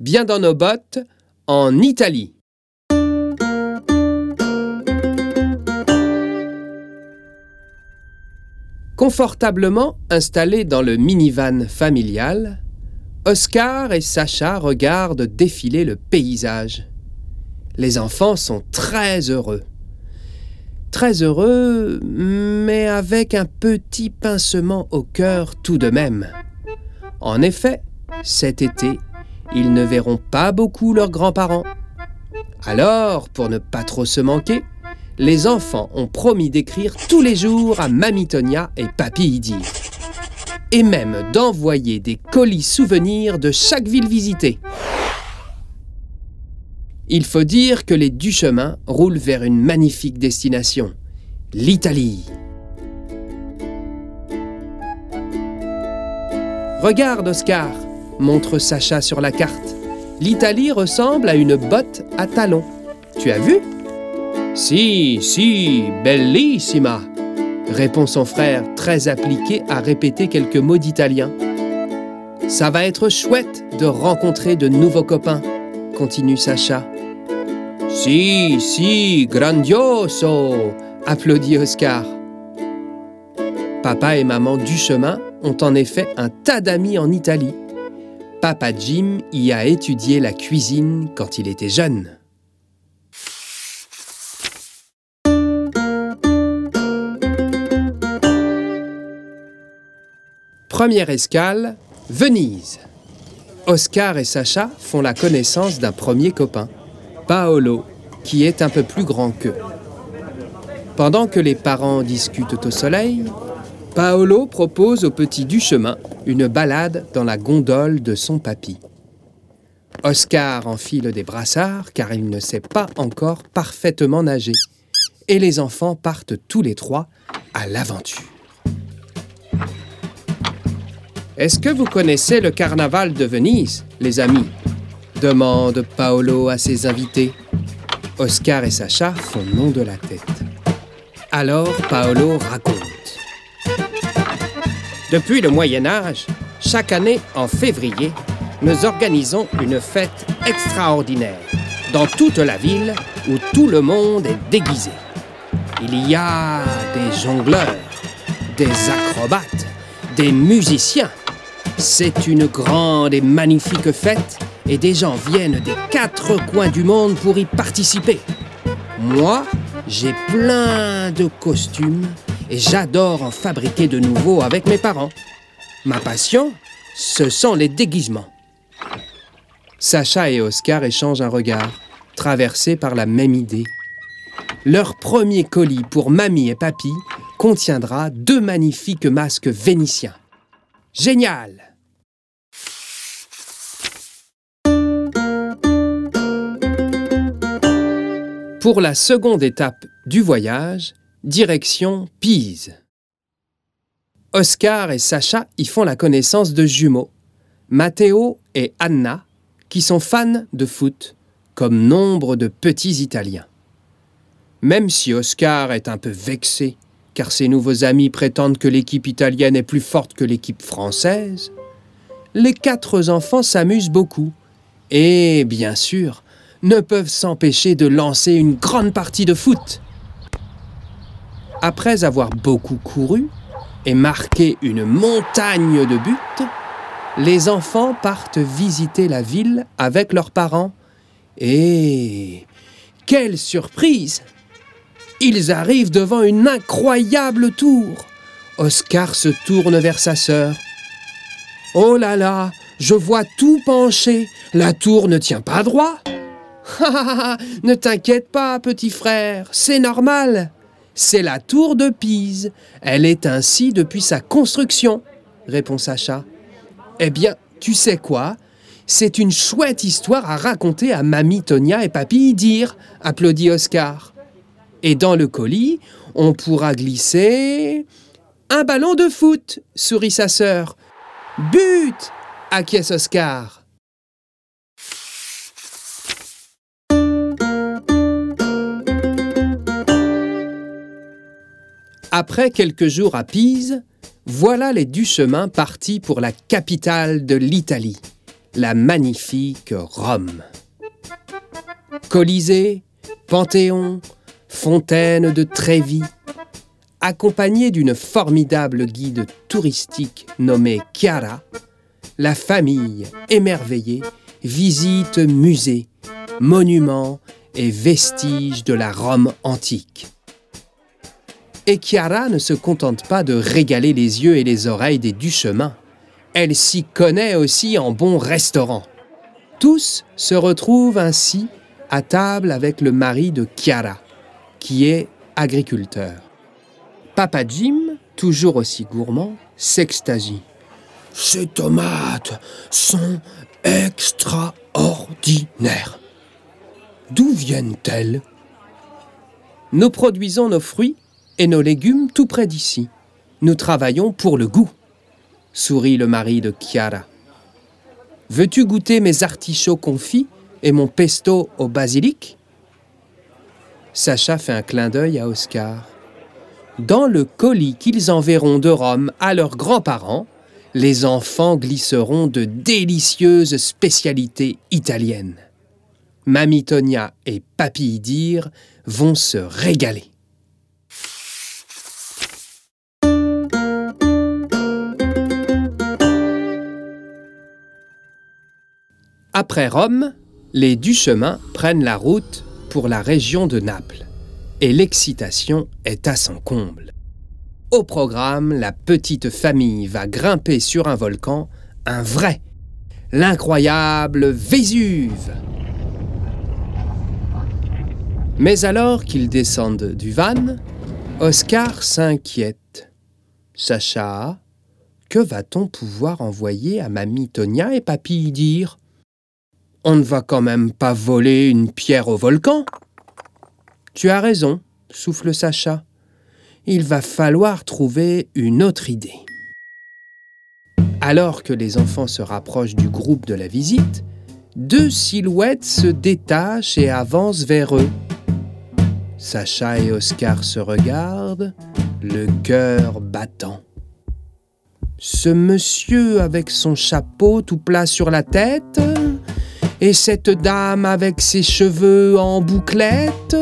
bien dans nos bottes, en Italie. Confortablement installés dans le minivan familial, Oscar et Sacha regardent défiler le paysage. Les enfants sont très heureux. Très heureux, mais avec un petit pincement au cœur tout de même. En effet, cet été, ils ne verront pas beaucoup leurs grands-parents. Alors, pour ne pas trop se manquer, les enfants ont promis d'écrire tous les jours à Mamie Tonia et Papy Idir. Et même d'envoyer des colis souvenirs de chaque ville visitée. Il faut dire que les Duchemin roulent vers une magnifique destination, l'Italie. Regarde, Oscar, montre Sacha sur la carte. L'Italie ressemble à une botte à talons. Tu as vu? Si, si, bellissima répond son frère, très appliqué à répéter quelques mots d'italien. Ça va être chouette de rencontrer de nouveaux copains, continue Sacha. Si, si, grandioso applaudit Oscar. Papa et maman Duchemin ont en effet un tas d'amis en Italie. Papa Jim y a étudié la cuisine quand il était jeune. Première escale, Venise. Oscar et Sacha font la connaissance d'un premier copain, Paolo, qui est un peu plus grand qu'eux. Pendant que les parents discutent au soleil, Paolo propose au petit du chemin une balade dans la gondole de son papy. Oscar enfile des brassards car il ne sait pas encore parfaitement nager. Et les enfants partent tous les trois à l'aventure. Est-ce que vous connaissez le carnaval de Venise, les amis? Demande Paolo à ses invités. Oscar et Sacha font nom de la tête. Alors Paolo raconte. Depuis le Moyen Âge, chaque année en février, nous organisons une fête extraordinaire dans toute la ville où tout le monde est déguisé. Il y a des jongleurs, des acrobates, des musiciens. C'est une grande et magnifique fête et des gens viennent des quatre coins du monde pour y participer. Moi, j'ai plein de costumes et j'adore en fabriquer de nouveaux avec mes parents. Ma passion, ce sont les déguisements. Sacha et Oscar échangent un regard, traversés par la même idée. Leur premier colis pour mamie et papy contiendra deux magnifiques masques vénitiens. Génial Pour la seconde étape du voyage, direction Pise. Oscar et Sacha y font la connaissance de jumeaux, Matteo et Anna, qui sont fans de foot, comme nombre de petits Italiens. Même si Oscar est un peu vexé, car ses nouveaux amis prétendent que l'équipe italienne est plus forte que l'équipe française, les quatre enfants s'amusent beaucoup et, bien sûr, ne peuvent s'empêcher de lancer une grande partie de foot. Après avoir beaucoup couru et marqué une montagne de buts, les enfants partent visiter la ville avec leurs parents. Et quelle surprise Ils arrivent devant une incroyable tour. Oscar se tourne vers sa sœur. Oh là là, je vois tout pencher. La tour ne tient pas droit. ne t'inquiète pas, petit frère, c'est normal. C'est la tour de Pise. Elle est ainsi depuis sa construction, répond Sacha. Eh bien, tu sais quoi? C'est une chouette histoire à raconter à Mamie Tonia et Papy dire, applaudit Oscar. Et dans le colis, on pourra glisser. Un ballon de foot, sourit sa sœur. But acquiesce Oscar. Après quelques jours à Pise, voilà les Duchemin partis pour la capitale de l'Italie, la magnifique Rome. Colisée, Panthéon, fontaine de Trévis, accompagnée d'une formidable guide touristique nommée Chiara, la famille émerveillée visite musées, monuments et vestiges de la Rome antique. Et Chiara ne se contente pas de régaler les yeux et les oreilles des du chemin. Elle s'y connaît aussi en bon restaurant. Tous se retrouvent ainsi à table avec le mari de Chiara, qui est agriculteur. Papa Jim, toujours aussi gourmand, s'extasie. Ces tomates sont extraordinaires. D'où viennent-elles? Nous produisons nos fruits et nos légumes tout près d'ici. Nous travaillons pour le goût, sourit le mari de Chiara. Veux-tu goûter mes artichauts confits et mon pesto au basilic? Sacha fait un clin d'œil à Oscar. Dans le colis qu'ils enverront de Rome à leurs grands-parents, les enfants glisseront de délicieuses spécialités italiennes. Mamie Tonia et Papy Idir vont se régaler. Après Rome, les Duchemin prennent la route pour la région de Naples et l'excitation est à son comble. Au programme, la petite famille va grimper sur un volcan, un vrai, l'incroyable Vésuve. Mais alors qu'ils descendent du van, Oscar s'inquiète. Sacha, que va-t-on pouvoir envoyer à mamie Tonia et papy dire? On ne va quand même pas voler une pierre au volcan Tu as raison, souffle Sacha. Il va falloir trouver une autre idée. Alors que les enfants se rapprochent du groupe de la visite, deux silhouettes se détachent et avancent vers eux. Sacha et Oscar se regardent, le cœur battant. Ce monsieur avec son chapeau tout plat sur la tête et cette dame avec ses cheveux en bouclette?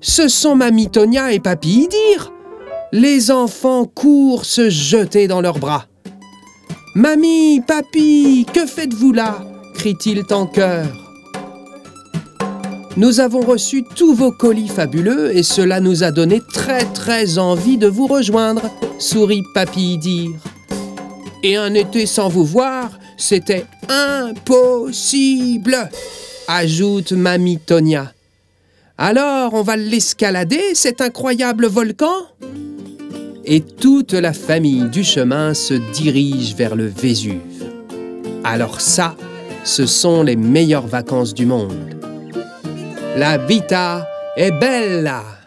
Ce sont Mamie Tonia et Papy Idir Les enfants courent se jeter dans leurs bras. Mamie, papy, que faites-vous là? crient-ils en chœur. Nous avons reçu tous vos colis fabuleux et cela nous a donné très très envie de vous rejoindre, sourit Papy dire. Et un été sans vous voir, c'était impossible, ajoute Mamie Tonia. Alors, on va l'escalader, cet incroyable volcan? Et toute la famille du chemin se dirige vers le Vésuve. Alors ça, ce sont les meilleures vacances du monde. La vita è bella!